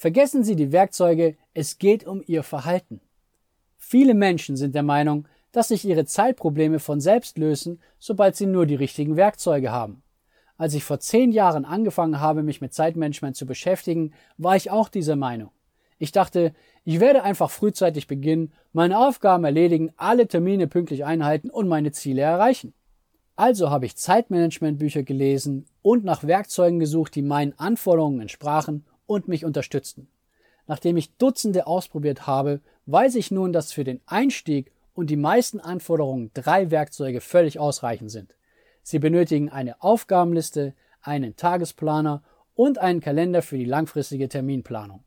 Vergessen Sie die Werkzeuge, es geht um Ihr Verhalten. Viele Menschen sind der Meinung, dass sich ihre Zeitprobleme von selbst lösen, sobald sie nur die richtigen Werkzeuge haben. Als ich vor zehn Jahren angefangen habe, mich mit Zeitmanagement zu beschäftigen, war ich auch dieser Meinung. Ich dachte, ich werde einfach frühzeitig beginnen, meine Aufgaben erledigen, alle Termine pünktlich einhalten und meine Ziele erreichen. Also habe ich Zeitmanagementbücher gelesen und nach Werkzeugen gesucht, die meinen Anforderungen entsprachen und mich unterstützten. Nachdem ich Dutzende ausprobiert habe, weiß ich nun, dass für den Einstieg und die meisten Anforderungen drei Werkzeuge völlig ausreichend sind. Sie benötigen eine Aufgabenliste, einen Tagesplaner und einen Kalender für die langfristige Terminplanung.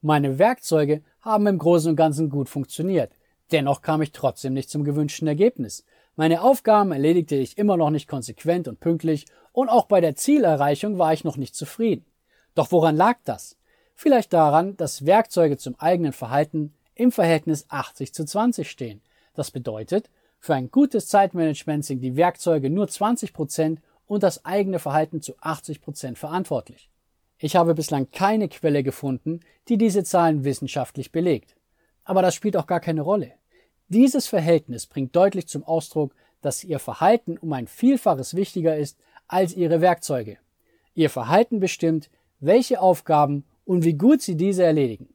Meine Werkzeuge haben im Großen und Ganzen gut funktioniert. Dennoch kam ich trotzdem nicht zum gewünschten Ergebnis. Meine Aufgaben erledigte ich immer noch nicht konsequent und pünktlich und auch bei der Zielerreichung war ich noch nicht zufrieden. Doch woran lag das? Vielleicht daran, dass Werkzeuge zum eigenen Verhalten im Verhältnis 80 zu 20 stehen. Das bedeutet, für ein gutes Zeitmanagement sind die Werkzeuge nur 20 Prozent und das eigene Verhalten zu 80 Prozent verantwortlich. Ich habe bislang keine Quelle gefunden, die diese Zahlen wissenschaftlich belegt. Aber das spielt auch gar keine Rolle. Dieses Verhältnis bringt deutlich zum Ausdruck, dass Ihr Verhalten um ein Vielfaches wichtiger ist als Ihre Werkzeuge. Ihr Verhalten bestimmt, welche Aufgaben und wie gut sie diese erledigen.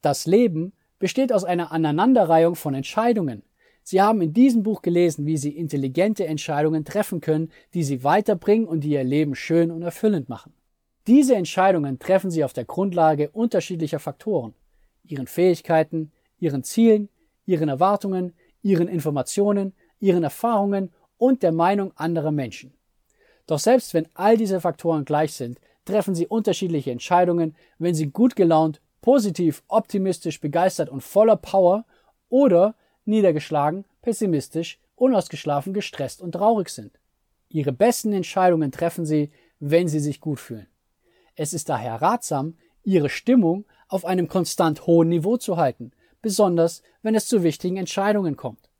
Das Leben besteht aus einer Aneinanderreihung von Entscheidungen. Sie haben in diesem Buch gelesen, wie Sie intelligente Entscheidungen treffen können, die Sie weiterbringen und die Ihr Leben schön und erfüllend machen. Diese Entscheidungen treffen Sie auf der Grundlage unterschiedlicher Faktoren, Ihren Fähigkeiten, Ihren Zielen, Ihren Erwartungen, Ihren Informationen, Ihren Erfahrungen und der Meinung anderer Menschen. Doch selbst wenn all diese Faktoren gleich sind, treffen sie unterschiedliche Entscheidungen, wenn sie gut gelaunt, positiv, optimistisch, begeistert und voller Power oder niedergeschlagen, pessimistisch, unausgeschlafen, gestresst und traurig sind. Ihre besten Entscheidungen treffen sie, wenn sie sich gut fühlen. Es ist daher ratsam, ihre Stimmung auf einem konstant hohen Niveau zu halten, besonders wenn es zu wichtigen Entscheidungen kommt.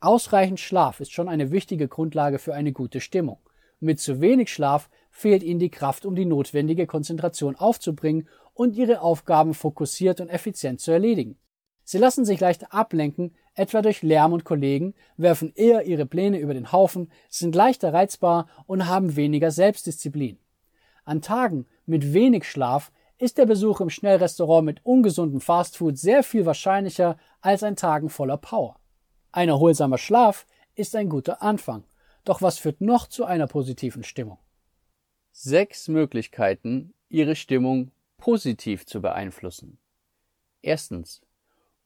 Ausreichend Schlaf ist schon eine wichtige Grundlage für eine gute Stimmung. Mit zu wenig Schlaf fehlt ihnen die Kraft, um die notwendige Konzentration aufzubringen und ihre Aufgaben fokussiert und effizient zu erledigen. Sie lassen sich leicht ablenken, etwa durch Lärm und Kollegen, werfen eher ihre Pläne über den Haufen, sind leichter reizbar und haben weniger Selbstdisziplin. An Tagen mit wenig Schlaf ist der Besuch im Schnellrestaurant mit ungesundem Fastfood sehr viel wahrscheinlicher als an Tagen voller Power. Ein erholsamer Schlaf ist ein guter Anfang. Doch was führt noch zu einer positiven Stimmung? Sechs Möglichkeiten, Ihre Stimmung positiv zu beeinflussen. Erstens.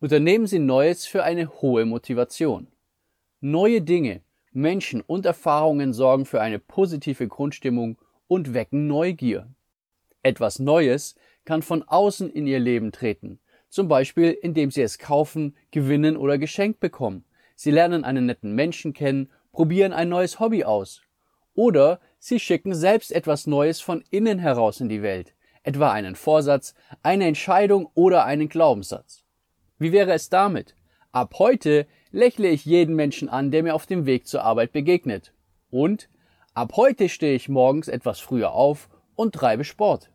Unternehmen Sie Neues für eine hohe Motivation. Neue Dinge, Menschen und Erfahrungen sorgen für eine positive Grundstimmung und wecken Neugier. Etwas Neues kann von außen in Ihr Leben treten, zum Beispiel indem Sie es kaufen, gewinnen oder geschenkt bekommen. Sie lernen einen netten Menschen kennen, probieren ein neues Hobby aus oder Sie schicken selbst etwas Neues von innen heraus in die Welt, etwa einen Vorsatz, eine Entscheidung oder einen Glaubenssatz. Wie wäre es damit? Ab heute lächle ich jeden Menschen an, der mir auf dem Weg zur Arbeit begegnet. Und ab heute stehe ich morgens etwas früher auf und treibe Sport.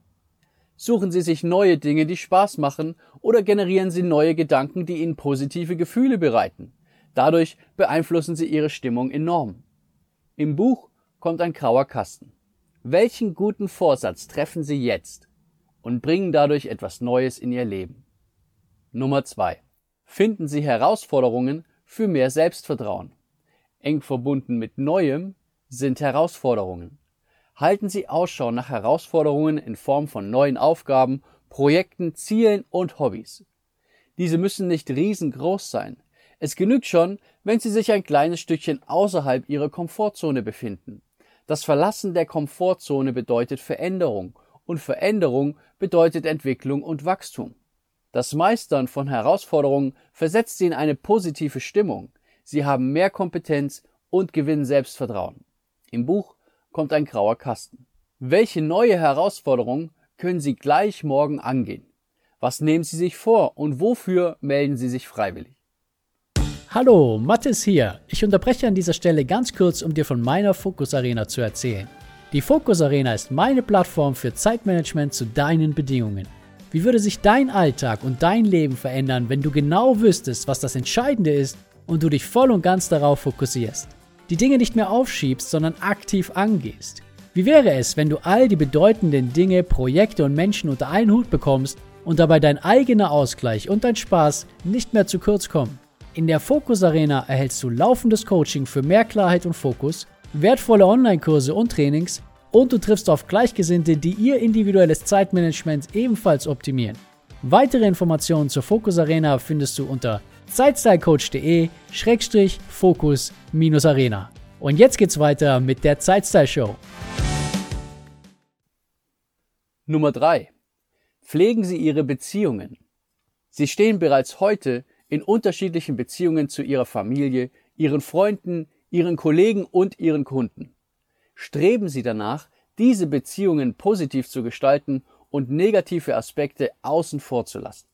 Suchen Sie sich neue Dinge, die Spaß machen, oder generieren Sie neue Gedanken, die Ihnen positive Gefühle bereiten. Dadurch beeinflussen Sie Ihre Stimmung enorm. Im Buch kommt ein grauer Kasten. Welchen guten Vorsatz treffen Sie jetzt und bringen dadurch etwas Neues in Ihr Leben? Nummer zwei: Finden Sie Herausforderungen für mehr Selbstvertrauen. Eng verbunden mit Neuem sind Herausforderungen. Halten Sie Ausschau nach Herausforderungen in Form von neuen Aufgaben, Projekten, Zielen und Hobbys. Diese müssen nicht riesengroß sein. Es genügt schon, wenn Sie sich ein kleines Stückchen außerhalb Ihrer Komfortzone befinden. Das Verlassen der Komfortzone bedeutet Veränderung und Veränderung bedeutet Entwicklung und Wachstum. Das Meistern von Herausforderungen versetzt sie in eine positive Stimmung. Sie haben mehr Kompetenz und gewinnen Selbstvertrauen. Im Buch kommt ein grauer Kasten. Welche neue Herausforderung können Sie gleich morgen angehen? Was nehmen Sie sich vor und wofür melden Sie sich freiwillig? Hallo, Mathis hier. Ich unterbreche an dieser Stelle ganz kurz, um dir von meiner Fokus Arena zu erzählen. Die Fokus Arena ist meine Plattform für Zeitmanagement zu deinen Bedingungen. Wie würde sich dein Alltag und dein Leben verändern, wenn du genau wüsstest, was das Entscheidende ist und du dich voll und ganz darauf fokussierst? Die Dinge nicht mehr aufschiebst, sondern aktiv angehst. Wie wäre es, wenn du all die bedeutenden Dinge, Projekte und Menschen unter einen Hut bekommst und dabei dein eigener Ausgleich und dein Spaß nicht mehr zu kurz kommen? In der Fokus Arena erhältst du laufendes Coaching für mehr Klarheit und Fokus, wertvolle Online-Kurse und Trainings und du triffst auf Gleichgesinnte, die ihr individuelles Zeitmanagement ebenfalls optimieren. Weitere Informationen zur Fokus Arena findest du unter zeitstylecoach.de-fokus-arena. Und jetzt geht's weiter mit der Zeitstyle Show. Nummer 3. Pflegen Sie Ihre Beziehungen. Sie stehen bereits heute in unterschiedlichen Beziehungen zu Ihrer Familie, Ihren Freunden, Ihren Kollegen und Ihren Kunden. Streben Sie danach, diese Beziehungen positiv zu gestalten und negative Aspekte außen vor zu lassen.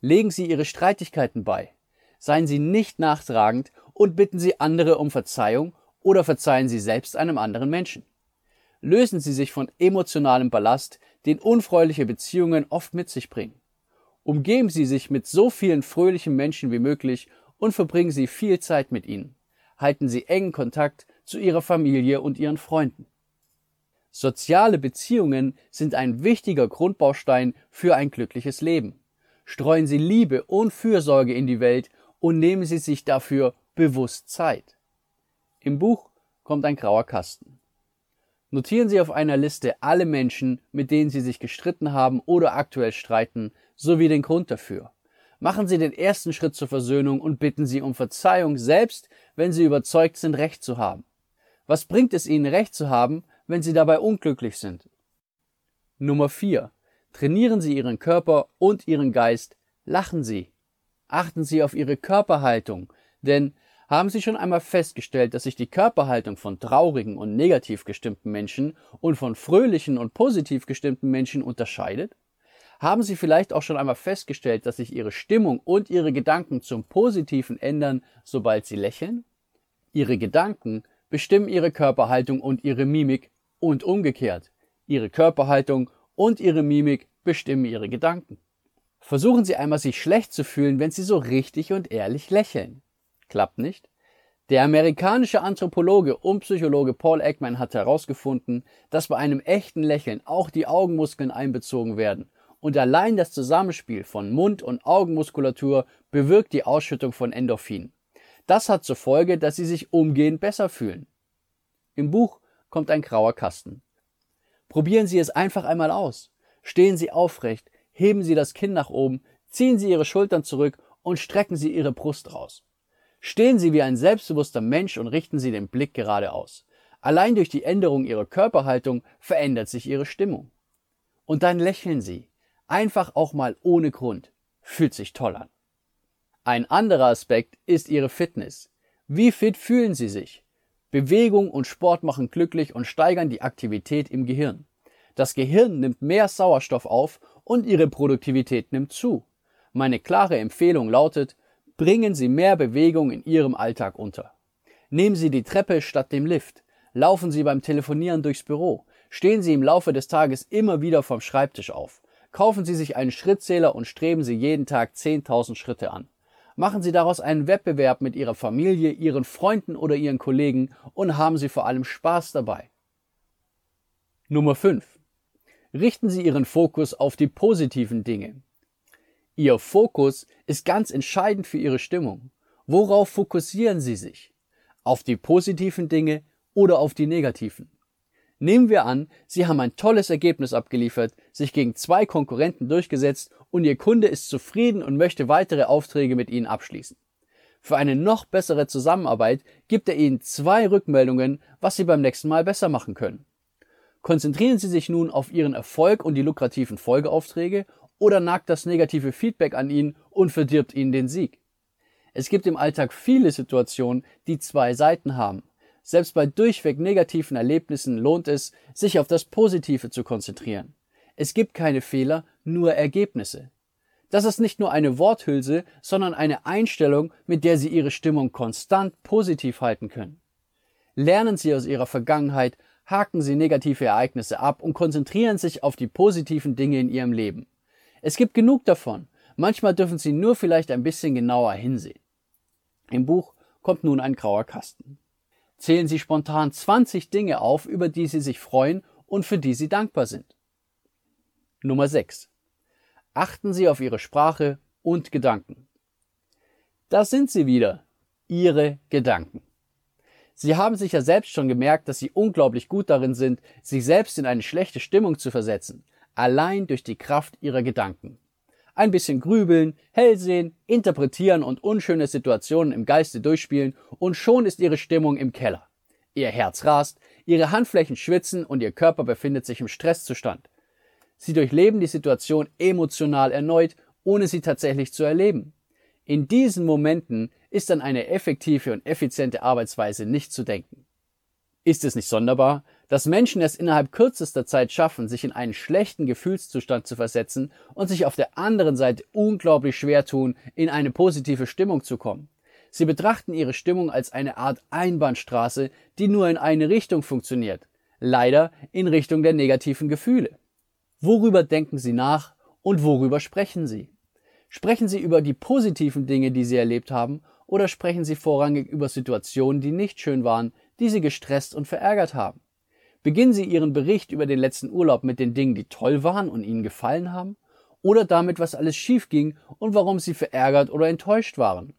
Legen Sie Ihre Streitigkeiten bei. Seien Sie nicht nachtragend und bitten Sie andere um Verzeihung oder verzeihen Sie selbst einem anderen Menschen. Lösen Sie sich von emotionalem Ballast, den unfreuliche Beziehungen oft mit sich bringen. Umgeben Sie sich mit so vielen fröhlichen Menschen wie möglich und verbringen Sie viel Zeit mit ihnen. Halten Sie engen Kontakt zu ihrer Familie und ihren Freunden. Soziale Beziehungen sind ein wichtiger Grundbaustein für ein glückliches Leben. Streuen Sie Liebe und Fürsorge in die Welt und nehmen Sie sich dafür bewusst Zeit. Im Buch kommt ein grauer Kasten. Notieren Sie auf einer Liste alle Menschen, mit denen Sie sich gestritten haben oder aktuell streiten, sowie den Grund dafür. Machen Sie den ersten Schritt zur Versöhnung und bitten Sie um Verzeihung, selbst wenn Sie überzeugt sind, Recht zu haben. Was bringt es Ihnen, Recht zu haben, wenn Sie dabei unglücklich sind? Nummer 4. Trainieren Sie Ihren Körper und Ihren Geist. Lachen Sie. Achten Sie auf Ihre Körperhaltung, denn haben Sie schon einmal festgestellt, dass sich die Körperhaltung von traurigen und negativ gestimmten Menschen und von fröhlichen und positiv gestimmten Menschen unterscheidet? Haben Sie vielleicht auch schon einmal festgestellt, dass sich Ihre Stimmung und Ihre Gedanken zum Positiven ändern, sobald Sie lächeln? Ihre Gedanken bestimmen ihre Körperhaltung und ihre Mimik und umgekehrt. Ihre Körperhaltung und ihre Mimik bestimmen ihre Gedanken. Versuchen Sie einmal sich schlecht zu fühlen, wenn Sie so richtig und ehrlich lächeln. Klappt nicht? Der amerikanische Anthropologe und Psychologe Paul Ekman hat herausgefunden, dass bei einem echten Lächeln auch die Augenmuskeln einbezogen werden und allein das Zusammenspiel von Mund- und Augenmuskulatur bewirkt die Ausschüttung von Endorphin. Das hat zur Folge, dass sie sich umgehend besser fühlen. Im Buch kommt ein grauer Kasten. Probieren Sie es einfach einmal aus. Stehen Sie aufrecht, heben Sie das Kinn nach oben, ziehen Sie Ihre Schultern zurück und strecken Sie Ihre Brust raus. Stehen Sie wie ein selbstbewusster Mensch und richten Sie den Blick geradeaus. Allein durch die Änderung Ihrer Körperhaltung verändert sich Ihre Stimmung. Und dann lächeln Sie. Einfach auch mal ohne Grund. Fühlt sich toll an. Ein anderer Aspekt ist Ihre Fitness. Wie fit fühlen Sie sich? Bewegung und Sport machen glücklich und steigern die Aktivität im Gehirn. Das Gehirn nimmt mehr Sauerstoff auf und Ihre Produktivität nimmt zu. Meine klare Empfehlung lautet, bringen Sie mehr Bewegung in Ihrem Alltag unter. Nehmen Sie die Treppe statt dem Lift. Laufen Sie beim Telefonieren durchs Büro. Stehen Sie im Laufe des Tages immer wieder vom Schreibtisch auf. Kaufen Sie sich einen Schrittzähler und streben Sie jeden Tag 10.000 Schritte an. Machen Sie daraus einen Wettbewerb mit Ihrer Familie, Ihren Freunden oder Ihren Kollegen und haben Sie vor allem Spaß dabei. Nummer 5. Richten Sie Ihren Fokus auf die positiven Dinge. Ihr Fokus ist ganz entscheidend für Ihre Stimmung. Worauf fokussieren Sie sich? Auf die positiven Dinge oder auf die negativen? Nehmen wir an, Sie haben ein tolles Ergebnis abgeliefert, sich gegen zwei Konkurrenten durchgesetzt und Ihr Kunde ist zufrieden und möchte weitere Aufträge mit Ihnen abschließen. Für eine noch bessere Zusammenarbeit gibt er Ihnen zwei Rückmeldungen, was Sie beim nächsten Mal besser machen können. Konzentrieren Sie sich nun auf Ihren Erfolg und die lukrativen Folgeaufträge oder nagt das negative Feedback an ihn und verdirbt ihnen den Sieg. Es gibt im Alltag viele Situationen, die zwei Seiten haben. Selbst bei durchweg negativen Erlebnissen lohnt es, sich auf das Positive zu konzentrieren. Es gibt keine Fehler, nur Ergebnisse. Das ist nicht nur eine Worthülse, sondern eine Einstellung, mit der Sie Ihre Stimmung konstant positiv halten können. Lernen Sie aus Ihrer Vergangenheit, haken Sie negative Ereignisse ab und konzentrieren sich auf die positiven Dinge in Ihrem Leben. Es gibt genug davon. Manchmal dürfen Sie nur vielleicht ein bisschen genauer hinsehen. Im Buch kommt nun ein grauer Kasten. Zählen Sie spontan 20 Dinge auf, über die Sie sich freuen und für die Sie dankbar sind. Nummer 6. Achten Sie auf Ihre Sprache und Gedanken. Das sind sie wieder, Ihre Gedanken. Sie haben sicher selbst schon gemerkt, dass Sie unglaublich gut darin sind, sich selbst in eine schlechte Stimmung zu versetzen, allein durch die Kraft Ihrer Gedanken. Ein bisschen grübeln, hellsehen, interpretieren und unschöne Situationen im Geiste durchspielen und schon ist Ihre Stimmung im Keller. Ihr Herz rast, Ihre Handflächen schwitzen und Ihr Körper befindet sich im Stresszustand. Sie durchleben die Situation emotional erneut, ohne sie tatsächlich zu erleben. In diesen Momenten ist an eine effektive und effiziente Arbeitsweise nicht zu denken. Ist es nicht sonderbar, dass Menschen es innerhalb kürzester Zeit schaffen, sich in einen schlechten Gefühlszustand zu versetzen und sich auf der anderen Seite unglaublich schwer tun, in eine positive Stimmung zu kommen? Sie betrachten ihre Stimmung als eine Art Einbahnstraße, die nur in eine Richtung funktioniert. Leider in Richtung der negativen Gefühle. Worüber denken Sie nach und worüber sprechen Sie? Sprechen Sie über die positiven Dinge, die Sie erlebt haben, oder sprechen Sie vorrangig über Situationen, die nicht schön waren, die Sie gestresst und verärgert haben? Beginnen Sie Ihren Bericht über den letzten Urlaub mit den Dingen, die toll waren und Ihnen gefallen haben, oder damit, was alles schief ging und warum Sie verärgert oder enttäuscht waren?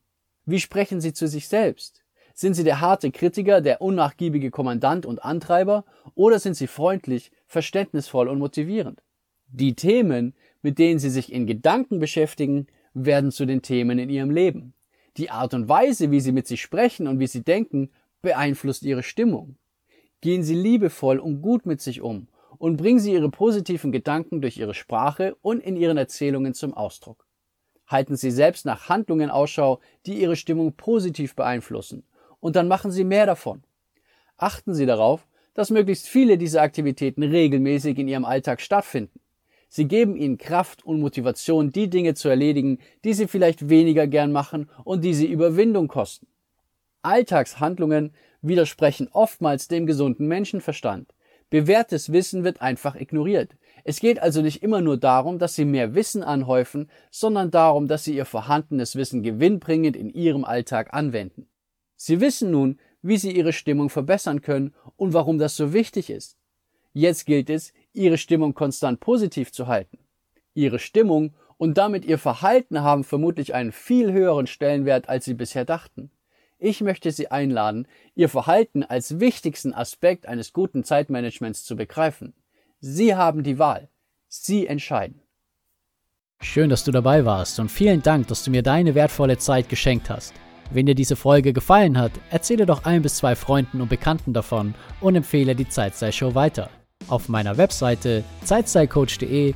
Wie sprechen Sie zu sich selbst? Sind Sie der harte Kritiker, der unnachgiebige Kommandant und Antreiber, oder sind Sie freundlich, verständnisvoll und motivierend? Die Themen, mit denen Sie sich in Gedanken beschäftigen, werden zu den Themen in Ihrem Leben. Die Art und Weise, wie Sie mit sich sprechen und wie Sie denken, beeinflusst Ihre Stimmung. Gehen Sie liebevoll und gut mit sich um und bringen Sie Ihre positiven Gedanken durch Ihre Sprache und in Ihren Erzählungen zum Ausdruck. Halten Sie selbst nach Handlungen Ausschau, die Ihre Stimmung positiv beeinflussen, und dann machen Sie mehr davon. Achten Sie darauf, dass möglichst viele dieser Aktivitäten regelmäßig in Ihrem Alltag stattfinden. Sie geben ihnen Kraft und Motivation, die Dinge zu erledigen, die sie vielleicht weniger gern machen und die sie Überwindung kosten. Alltagshandlungen widersprechen oftmals dem gesunden Menschenverstand. Bewährtes Wissen wird einfach ignoriert. Es geht also nicht immer nur darum, dass Sie mehr Wissen anhäufen, sondern darum, dass Sie Ihr vorhandenes Wissen gewinnbringend in Ihrem Alltag anwenden. Sie wissen nun, wie Sie Ihre Stimmung verbessern können und warum das so wichtig ist. Jetzt gilt es, ihre Stimmung konstant positiv zu halten. Ihre Stimmung und damit ihr Verhalten haben vermutlich einen viel höheren Stellenwert, als sie bisher dachten. Ich möchte Sie einladen, Ihr Verhalten als wichtigsten Aspekt eines guten Zeitmanagements zu begreifen. Sie haben die Wahl. Sie entscheiden. Schön, dass du dabei warst und vielen Dank, dass du mir deine wertvolle Zeit geschenkt hast. Wenn dir diese Folge gefallen hat, erzähle doch ein bis zwei Freunden und Bekannten davon und empfehle die Zeitsei-Show weiter. Auf meiner Webseite zeitzeitcoach.de